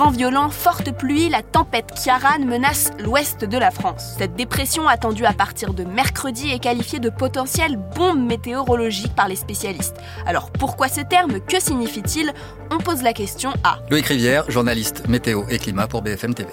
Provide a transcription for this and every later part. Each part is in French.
vents violents, fortes pluies, la tempête Kiaran menace l'ouest de la France. Cette dépression attendue à partir de mercredi est qualifiée de potentielle bombe météorologique par les spécialistes. Alors pourquoi ce terme? Que signifie-t-il? On pose la question à Loïc Rivière, journaliste météo et climat pour BFM TV.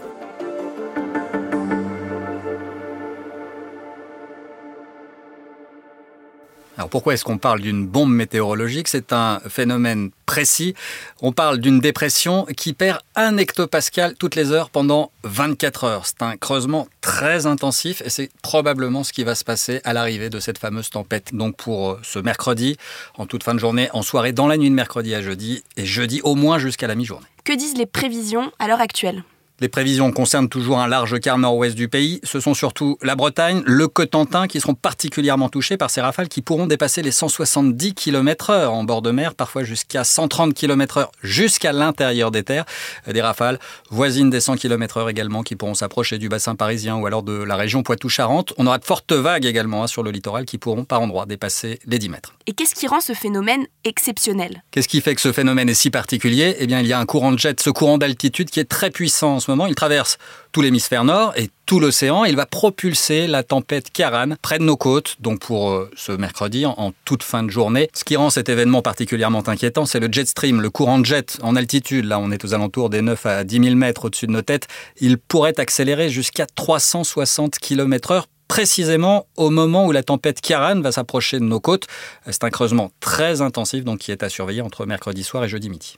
Alors pourquoi est-ce qu'on parle d'une bombe météorologique? C'est un phénomène précis. On parle d'une dépression qui perd un hectopascal toutes les heures pendant 24 heures. C'est un creusement très intensif et c'est probablement ce qui va se passer à l'arrivée de cette fameuse tempête. Donc pour euh, ce mercredi, en toute fin de journée, en soirée, dans la nuit de mercredi à jeudi et jeudi au moins jusqu'à la mi-journée. Que disent les prévisions à l'heure actuelle? Les prévisions concernent toujours un large quart nord-ouest du pays. Ce sont surtout la Bretagne, le Cotentin qui seront particulièrement touchés par ces rafales qui pourront dépasser les 170 km/h en bord de mer, parfois jusqu'à 130 km/h jusqu'à l'intérieur des terres. Des rafales voisines des 100 km/h également qui pourront s'approcher du bassin parisien ou alors de la région Poitou-Charentes. On aura de fortes vagues également hein, sur le littoral qui pourront par endroits dépasser les 10 mètres. Et qu'est-ce qui rend ce phénomène exceptionnel? Qu'est-ce qui fait que ce phénomène est si particulier? Eh bien, il y a un courant de jet, ce courant d'altitude qui est très puissant moment. Il traverse tout l'hémisphère nord et tout l'océan. Il va propulser la tempête Karan près de nos côtes, donc pour euh, ce mercredi, en, toute fin de journée. Ce qui rend cet événement particulièrement inquiétant, c'est le jet stream, le courant de jet en altitude. Là, on est aux alentours des 9 à 10 000 mètres au-dessus de nos têtes. Il pourrait accélérer jusqu'à 360 km/h précisément au moment où la tempête Kiaran va s'approcher de nos côtes. C'est un creusement très intensif donc qui est à surveiller entre mercredi soir et jeudi midi.